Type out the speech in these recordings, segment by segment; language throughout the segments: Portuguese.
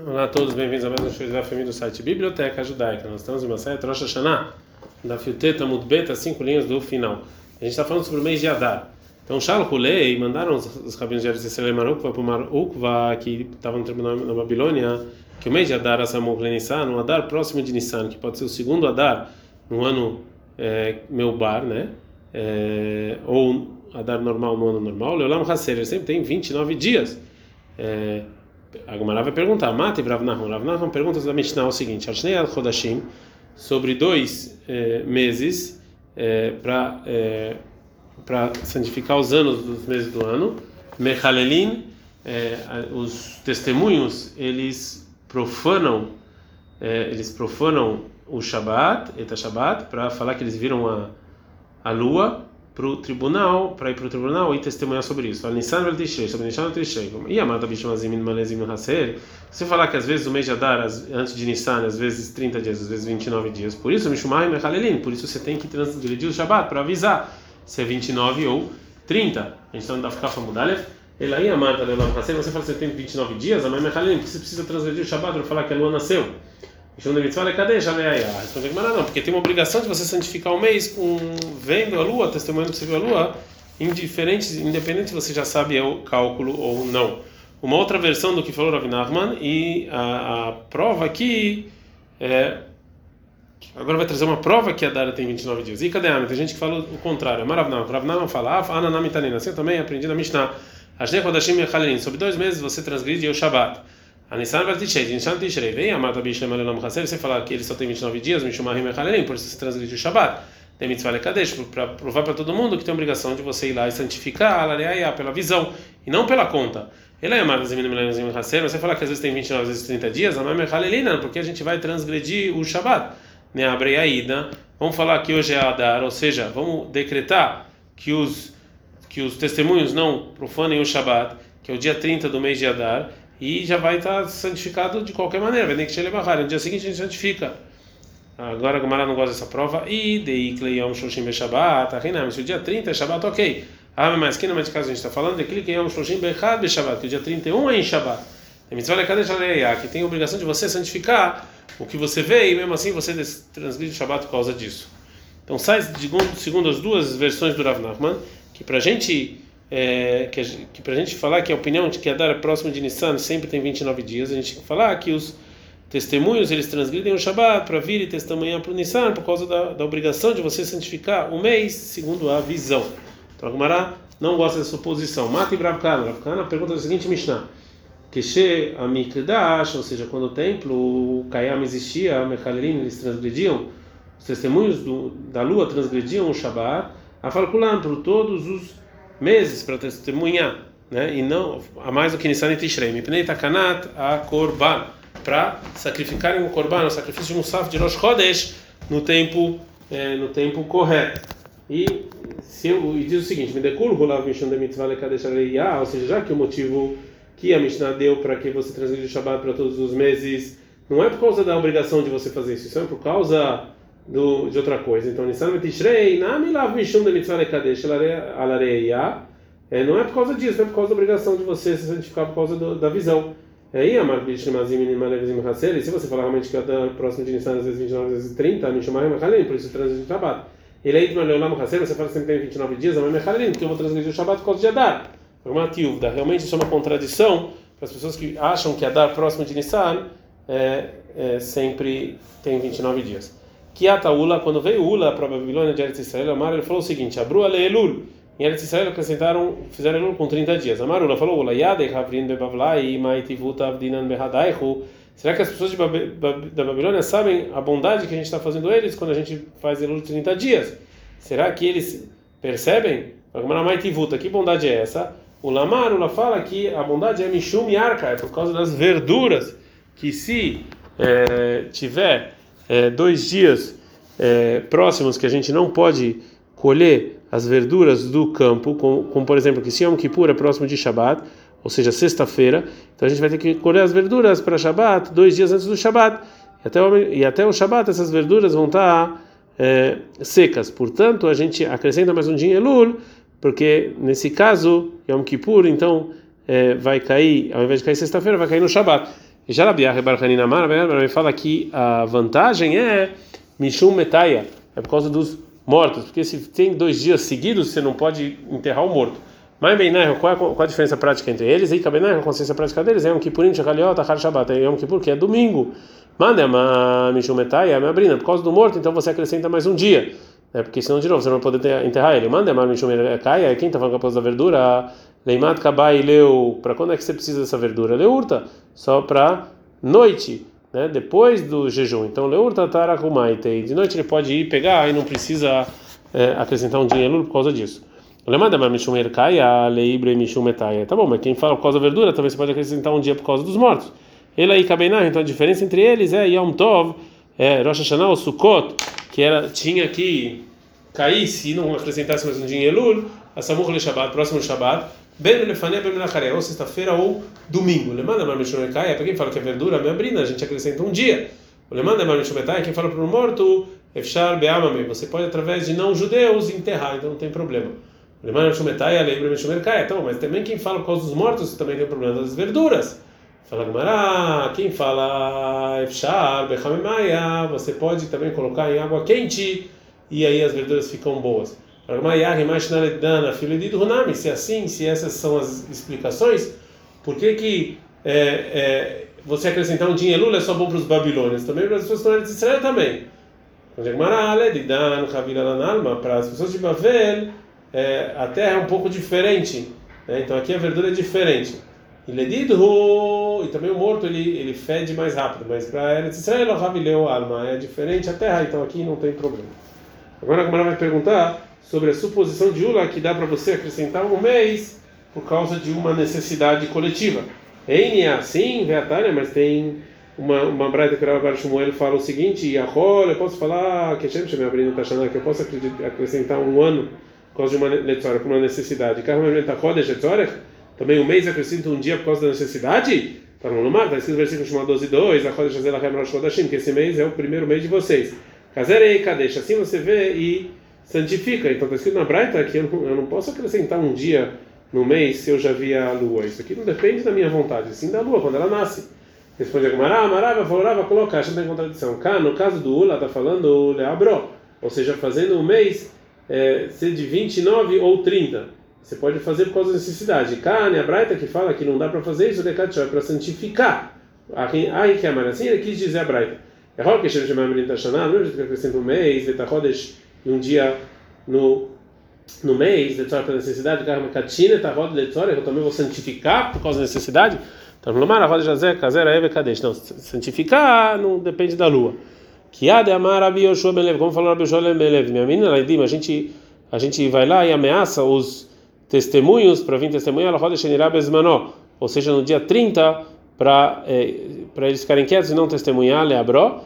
Olá a todos, bem-vindos a mais um show da família do site Biblioteca Judaica. Nós estamos em uma série Rosh Hashanah, da Fiuteta Mudbeta, cinco linhas do final. A gente está falando sobre o mês de Adar. Então, Shal Hulei mandaram os, os rabinos de Yisrael Marukva para o Marukva, que estavam no tribunal na Babilônia, que o mês de Adar, Asamuk Nissan, um Adar próximo de Nissan, que pode ser o segundo Adar no ano é, Meubar, né? É, ou Adar normal no ano normal, Leolam Hasser, ele sempre tem 29 dias. É, a vai perguntar, Mate Rav Nahum. Rav Nahum pergunta da Mishnah o seguinte: Ashnei al Chodashim, sobre dois eh, meses eh, para eh, para santificar os anos dos meses do ano. Mechalelin, os testemunhos eles profanam eles profanam o Shabat, Eta Shabat, para falar que eles viram a, a lua para o tribunal, para ir para o tribunal e testemunhar sobre isso. Nissan vel tishrei, sobre Nissan vel tishrei. E a mata bishmazim malezim. Você falar que às vezes o mês de Adar, antes de Nissan, às vezes 30 dias, às vezes 29 dias. Por isso, Mishumai mechalelin. Por isso você tem que transgredir o Shabbat para avisar se é 29 ou 30. A gente está no Dafkafa Mudalev. Ele aí, a mata lelam haser. Você fala que você tem 29 dias, a mãe mechalelin, porque você precisa transgredir o Shabbat para falar que a lua nasceu. Responde a não, porque tem uma obrigação de você santificar o mês com vendo a lua, testemunhando que você viu a lua, indiferente, independente se você já sabe o cálculo ou não. Uma outra versão do que falou Rav Nachman e a, a prova aqui é Agora vai trazer uma prova que a Dara tem 29 dias. E cadê a Tem gente que fala o contrário. Maravnam. Ravnam fala, ah, Ananam Itanina. Assim eu também aprendi na Mishnah. Sobre dois meses você transgride o Shabbat. Anissan Vertishrei, Nissan Tishrei, vem a Mata Bishlem Alelam Hasser, você falar que ele só tem 29 dias, Mishumahim Echalerim, por isso você transgride o Shabbat. Tem mitzvah lekadesh, para provar para todo mundo que tem a obrigação de você ir lá e santificar a Lareia pela visão, e não pela conta. Ele é Zemina Melanazim Hasser, você falar que às vezes tem 29, às vezes 30 dias, a Mamem Echalelina, porque a gente vai transgredir o Shabbat. Né, abre Aida, vamos falar que hoje é Adar, ou seja, vamos decretar que os, que os testemunhos não profanem o Shabbat, que é o dia 30 do mês de Adar, e já vai estar santificado de qualquer maneira. Vai ter que No dia seguinte a gente santifica. Agora a Gomara não gosta dessa prova. E dei Kleion Shoshim Beshabat. Rinam, se o dia 30 é Shabat, ok. Ah, mas que no mais caso a gente está falando de Kleion Shoshim Bechad Beshabat, que o dia 31 é em Shabat. Tem mitzvah lekadesh aleia, que tem a obrigação de você santificar o que você vê e mesmo assim você transgride o Shabat por causa disso. Então sai segundo as duas versões do Rav Nachman, que para a gente é, que, que para a gente falar que a opinião de que Adar é próximo de Nissan sempre tem 29 dias, a gente tem que falar que os testemunhos eles transgridem o Shabat para vir e testemunhar para o Nissan por causa da, da obrigação de você santificar o mês segundo a visão. Então a Gemara não gosta dessa suposição. Mata Ibrav Kana. Rav Kana pergunta o seguinte Mishnah. Que a Mikdash, ou seja, quando o templo, o Kayam existia, a Mechalerim, eles transgrediam, os testemunhos do, da lua transgrediam o Shabat, a Falkulam, por todos os meses para testemunhar, né? E não a mais do que Nissan e Tishrei, Takanat a Korban, para sacrificarem o Korban, o sacrifício de Musaf de Rosh Chodesh no tempo é, no tempo correto. E se eu, e diz o seguinte, me decuro rolav mishon de mitzvah lekadesh ou seja, já que o motivo que a Mishnah deu para que você transgrida o Shabbat para todos os meses não é por causa da obrigação de você fazer isso, isso é por causa do, de outra coisa. Então, Nissan Betishrei, Namilav Mishum de Mitzvah Lekadesh Alareia, é, não é por causa disso, não é por causa da obrigação de você se santificar por causa do, da visão. Aí, Amar Bishimazim Malevizim Hasser, e se você falar realmente que é próximo de Nissan, às vezes 29, às vezes 30, Mishumai Mechalin, por isso trânsito de Shabbat. Ele aí, Maleolam Hasser, você fala que sempre tem 29 dias, Amar Mechalin, porque eu vou transgredir o Shabbat por causa de Adar. Realmente isso é uma contradição para as pessoas que acham que Adar próximo de Nissan é, é, sempre tem 29 dias que a Taula, quando veio Ula para a Babilônia de Eretz Israel, Amar, ele falou o seguinte: Abru Elul. Em Eretz Israel acrescentaram, fizeram Elul com 30 dias. Amar Ula falou: Ula yadei havrin bebavlai, maitivuta avdinan behadaihu. Será que as pessoas da Babilônia sabem a bondade que a gente está fazendo eles quando a gente faz Elul de 30 dias? Será que eles percebem? Que bondade é essa? O Lamar, Ula fala que a bondade é Mishum Arca, é por causa das verduras, que se é, tiver é, dois dias é, próximos que a gente não pode colher as verduras do campo, como, como por exemplo que se Yom Kippur é próximo de Shabat, ou seja, sexta-feira, então a gente vai ter que colher as verduras para Shabat dois dias antes do Shabat, e até o, e até o Shabat essas verduras vão estar é, secas, portanto a gente acrescenta mais um dia Elul, porque nesse caso Yom Kippur então é, vai cair, ao invés de cair sexta-feira, vai cair no Shabat. E já Rabi Barhanina Amar, Rabi fala que a vantagem é Mishum Metaia, é por causa dos mortos, porque se tem dois dias seguidos, você não pode enterrar o morto. Mas Beinairo, qual, qual a diferença prática entre eles? E Kabenairo, a consciência prática deles é Yom Kippurim, Shachaliot, Achar Shabbat, é Yom Kippur, que é domingo. Manda uma Mishum Metaia, me abrindo, por causa do morto, então você acrescenta mais um dia. É porque senão, de novo, você não vai poder enterrar ele. Manda uma Mishum Metaia, quem está falando que é da verdura? Leimat Kabai leu, para quando é que você precisa dessa verdura? Leurta, só para noite, né? depois do jejum. Então, Leurta Tarakumaite, de noite ele pode ir pegar e não precisa é, acrescentar um dinheiro por causa disso. Lemada Mishum Erkaia, Leibre Mishum Metaia. Tá bom, mas quem fala por causa da verdura também você pode acrescentar um dia por causa dos mortos. Ele aí Kabenar, então a diferença entre eles é Yom Tov, é, Rosh Hashanah ou Sukkot, que era, tinha que cair se não acrescentasse mais um dia a Samuch Le Shabbat, próximo Shabbat, Ben Lefané ou sexta-feira ou domingo. Lemanda Marmishumekai, é para quem fala que é verdura, me abrina, a gente acrescenta um dia. Lemanda Marmishumetai, quem fala para o morto, Efshar Beamame, você pode através de não-judeus enterrar, então não tem problema. Lemanda Marmishumetai, a lei Marmishumekai, então, mas também quem fala por causa dos mortos, também tem o problema das verduras. Fala Gumará, quem fala Efshar Bechamemaya, você pode também colocar em água quente e aí as verduras ficam boas. Se é assim, se essas são as explicações, por que que é, é, você acrescentar um dinheiro é só bom para os babilônios? Também para as pessoas de Israel também. Para as pessoas de Babel, é, a terra é um pouco diferente. Né? Então aqui a verdura é diferente. E também o morto ele, ele fede mais rápido, mas para Eretz Israel, o alma é diferente a terra, então aqui não tem problema. Agora a Gamara vai perguntar sobre a suposição de Ula que dá para você acrescentar um mês por causa de uma necessidade coletiva. Em é assim, Veatária, mas tem uma uma braita que o Shmuel fala o seguinte: Yahol, eu posso falar que Hashem me abrindo Tashaná, que eu posso acrescentar um ano por causa de uma letzora, por uma necessidade. Também um mês acrescenta um dia por causa da necessidade? Para não lumar, está escrito no versículo chamado 12 2, que esse mês é o primeiro mês de vocês. Kazerei Kadesh, assim você vê e santifica. Então está escrito na Braita que eu não, eu não posso acrescentar um dia no mês se eu já vi a lua. Isso aqui não depende da minha vontade, sim da lua, quando ela nasce. Responde Agmará, Amarava, Falorava, colocar, acha tem contradição. Cá, no caso do Ula, está falando Leabro, ou seja, fazendo um mês é, ser de 29 ou 30. Você pode fazer por causa da necessidade. Cá, a Braita que fala que não dá para fazer isso, é para santificar. Aí que é assim, ele quis dizer a Braita. É que a chama de Tashaná, não é que acrescenta um mês, Vetachodesh, um dia no no mês, de para necessidade, carro catina, tá roda de eu também vou santificar por causa da necessidade. Então, Lomar, a roda de Jazé, Kazera, Eve, Kadesh. Não, santificar não depende da lua. Que há de amar Rabi Yoshua Belev, como falou Rabi Yoshua Belev, minha menina, Laidim, a gente, a gente vai lá e ameaça os testemunhos para vir testemunhar, a roda de Bezmanó, ou seja, no dia 30, para é, para eles ficarem quietos e não testemunhar, Leabró.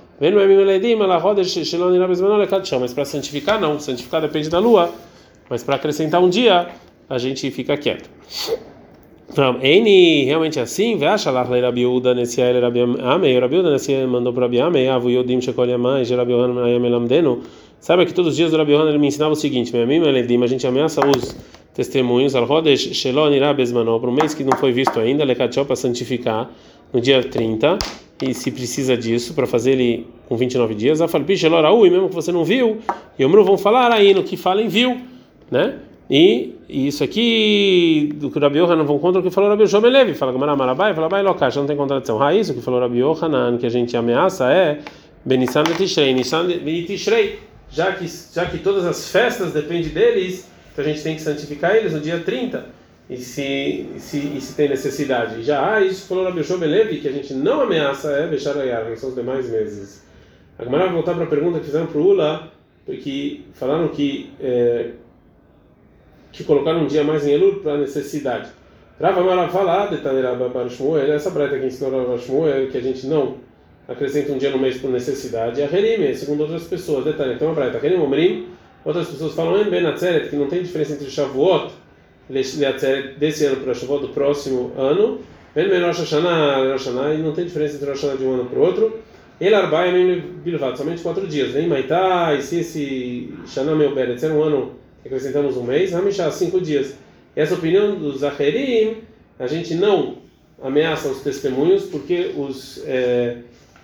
Mas para santificar, não. Santificar depende da lua. Mas para acrescentar um dia, a gente fica quieto. Então, N realmente é assim, veja nesse nesse mandou para. Sabe que todos os dias o Rabi Yohanan ele me ensinava o seguinte: a gente ameaça os testemunhos, para um mês que não foi visto ainda, para santificar no dia 30 e se precisa disso para fazer ele com 29 dias, a e mesmo que você não viu, e o vão falar aí no que falem viu, né? E, e isso aqui do que o Rabi Yohanan vão contra o que falou o Rabi Yohanan Levi, fala que Marabai, fala Bai Lokash, não tem contradição. Ah, isso que falou o Rabi Yohanan, que a gente ameaça é Benissan de Tishrei, Nissan Tishrei, já que, já que todas as festas dependem deles, então a gente tem que santificar eles no dia 30 e se, se, e se tem necessidade. Já ah, isso falou Rabi Yoshua Belevi, que a gente não ameaça é a que são os demais meses. Agora vai voltar para a pergunta que fizeram para o Ula, porque falaram que, é, que colocaram um dia mais em Elul para necessidade. Rava Mara falar, detalhe para Shmuel, essa breta que ensinou Rava Shmuel, que a gente não acrescenta um dia no mês por necessidade, é Herim, segundo outras pessoas. Detalhe, então a breta, Herim Omrim, outras pessoas falam que não tem diferença entre Shavuot desse ano para Shavuot do próximo ano. Ben Rosh Hashanah, Hashanah, e não tem diferença entre Rosh Hashanah de um ano para o outro. Ele Arbaia Bilvat, somente quatro dias. Nem Maitá, e se esse Shana Meuberet ser um ano, acrescentamos um mês, Hamishá, cinco dias. Essa opinião dos Acherim, a gente não ameaça os testemunhos, porque os, é,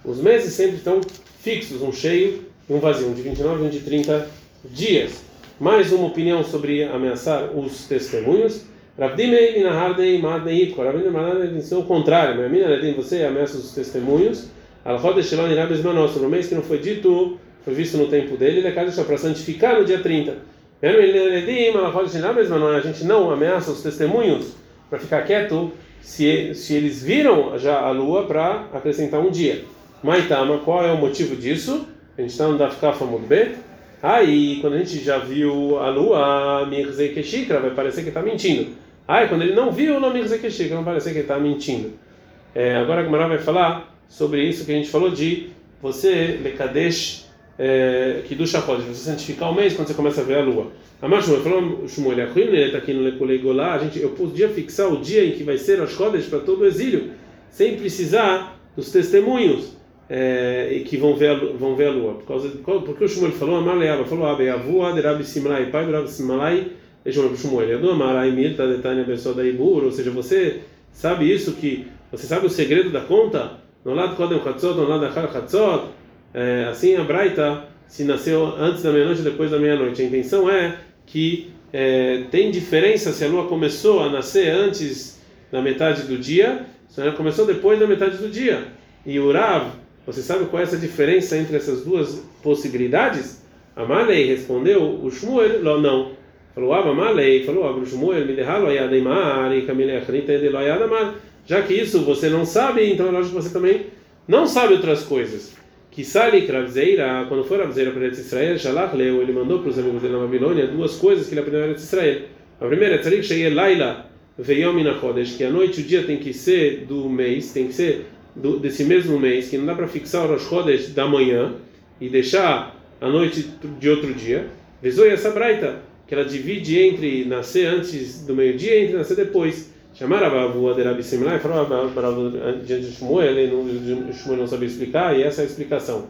os meses sempre estão fixos, um cheio e um vazio, um de 29 e um de 30 dias. Mais uma opinião sobre ameaçar os testemunhos. Ravdimei minahardei madnei ikor. Ravdimei ensinou o contrário. Minha mina você ameaça os testemunhos. Al-Chodesh Shelon irá besmanos. No mês que não foi dito, foi visto no tempo dele, ele é casa para santificar no dia 30. A gente não ameaça os testemunhos para ficar quieto se, se eles viram já a lua para acrescentar um dia. Maitama, qual é o motivo disso? A gente está no Dafka Famud B. Aí, quando a gente já viu a lua, Mirzei Keshikra, vai parecer que está mentindo. Aí, quando ele não viu, não Mirzei Keshikra, vai parecer que está mentindo. É, agora a Gemara vai falar sobre isso que a gente falou de você, Lekadesh, é, que do Shachodesh, você santificar o mês quando você começa a ver a lua. A Mashua falou, Shmuel, ele está aqui no Lekulei Golá, a gente, eu podia fixar o dia em que vai ser a Chodesh para todo o exílio, sem precisar dos testemunhos é, que vão ver, a, vão ver a lua. Por causa, porque o Shmuel falou, Amaleava, falou, Abe, Avu, Aderabi Simlai, pai do Rabi Simlai, Shmuel, Yadu Amarai Milta, Detania Pessoa da Ibur, ou seja, você sabe isso, que você sabe o segredo da conta? No lado Kodem no lado Achar é, assim a Braita se nasceu antes da meia-noite ou depois da meia-noite. A intenção é que é, tem diferença se a lua começou a nascer antes da metade do dia, se ela começou depois da metade do dia. E o Rav você sabe qual é essa diferença entre essas duas possibilidades? Amalei respondeu, o Shmuel, não. Falou, Abba Amalei, falou, Abba Shmuel, me derralo ayadaimar e camile achrita de loyadamar. Já que isso você não sabe, então é lógico que você também não sabe outras coisas. Que sali kravzeira, quando for a para Israel, Shalach leu, ele mandou para os amigos dele na Babilônia duas coisas que ele aprendeu em Israel. A primeira é Tzarik Shei Laila Veyom Chodesh, que a noite e o dia tem que ser do mês, tem que ser do, desse mesmo mês, que não dá para fixar o Rosh Chodesh da manhã e deixar a noite de outro dia. Vezou essa braita, que ela divide entre nascer antes do meio-dia e entre nascer depois. Chamaram a avó de Rabi Simlai, falou diante de Shmuel, e Shmuel não sabia explicar, e essa é a explicação.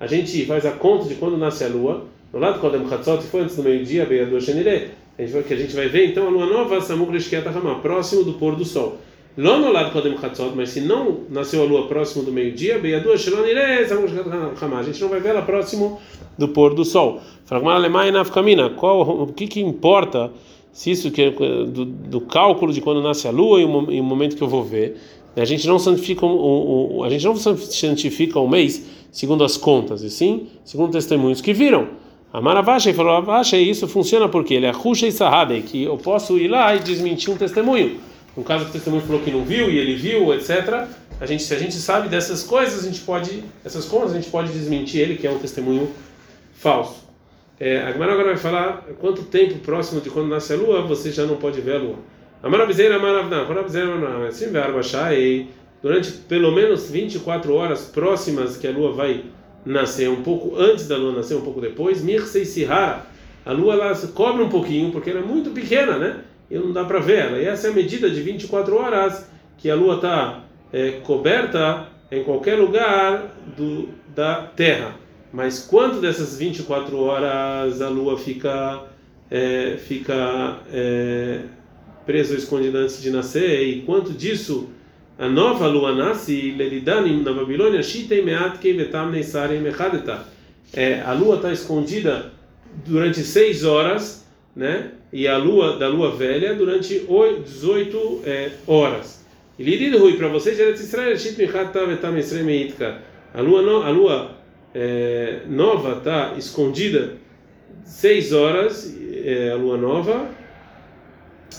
A gente faz a conta de quando nasce a lua. No lado Kodem Chatzot, foi antes do meio-dia, Beiadu Shenire, que a gente vai ver então a lua nova, Lishkiat próximo do pôr do sol. Lá no lado Kodem Chatzot, mas se não nasceu a lua próximo do meio-dia, a gente não vai ver ela próximo do pôr do sol. Qual o que que importa se isso que do, do cálculo de quando nasce a lua e o, e o momento que eu vou ver? A gente não santifica o, o, a gente não santifica o mês segundo as contas, e sim segundo testemunhos que viram. A Maravacha falou: Avacha, isso funciona porque ele é Rusha e Sahade, que eu posso ir lá e desmentir um testemunho. No caso que o testemunho falou que não viu e ele viu, etc. A gente, se a gente sabe dessas coisas, a gente pode, essas coisas, a gente pode desmentir ele, que é um testemunho falso. É, a Gemara agora vai falar quanto tempo próximo de quando nasce a lua você já não pode ver a lua. A maravilha é assim durante pelo menos 24 horas próximas que a lua vai nascer, um pouco antes da lua nascer, um pouco depois, Mirsei Sihara, a lua ela cobre um pouquinho, porque ela é muito pequena, né? E não dá para ver ela. E essa é a medida de 24 horas que a lua está é, coberta em qualquer lugar do, da Terra. Mas quanto dessas 24 horas a lua fica é, fica é, presa ou escondida antes de nascer e quanto disso a nova lua nasce Leridanim na Babilônia é, a lua está escondida durante seis horas né e a lua da lua velha durante 18 é, horas. E lidido Rui para vocês, a lua no, a lua é, nova está escondida 6 horas é, a lua nova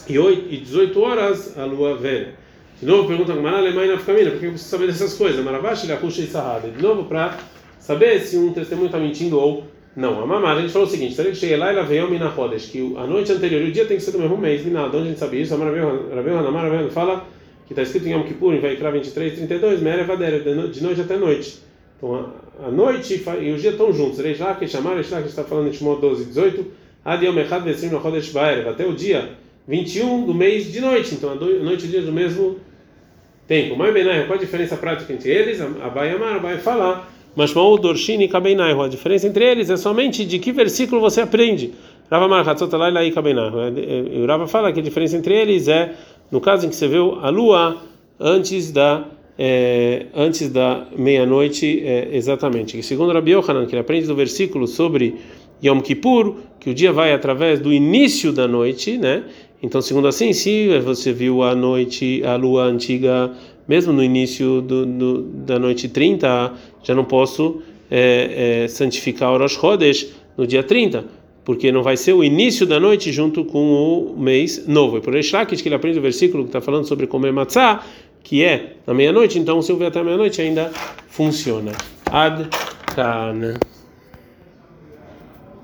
e, 8, e 18 horas a lua velha. De novo pergunta como Alemanha na família, porque eu preciso saber dessas coisas. Maravashi, Lakusha e Sahada. De novo para saber se um testemunho está mentindo ou não, a mamar, a gente falou o seguinte: lá ela veio mina que a noite anterior e o dia tem que ser do mesmo mês, de onde a gente sabe isso? Rabi Hanamar fala que está escrito em Yom Kippur, em Vaikra 23, 32, Mere Vader, de noite até noite. Então a noite e o dia estão juntos. Lá que chamar, Reis lá que está falando em Shimon 12, 18, Ad Yom Echad Vesrim no Chodesh Baerev, até o dia 21 do mês de noite. Então a noite e o dia do mesmo tempo. Mas Benai, qual a diferença prática entre eles? A Bayamar vai falar mas o Dorshini Kabeinaihu. A diferença entre eles é somente de que versículo você aprende. Rava Marchatzot Laila e Kabeinaihu. O Rava fala que a diferença entre eles é no caso em que você viu a lua antes da é, antes da meia-noite é, exatamente. E segundo Rabi Yohanan, que ele aprende do versículo sobre Yom Kippur, que o dia vai através do início da noite, né? Então, segundo assim, se você viu a noite, a lua antiga, mesmo no início do, do, da noite 30, já não posso é, é, santificar o Rosh Chodesh no dia 30, porque não vai ser o início da noite junto com o mês novo. E por Eshlakish, que ele aprende o versículo que está falando sobre comer matzah, que é na meia-noite, então se eu ver até meia-noite ainda funciona. Ad -kan.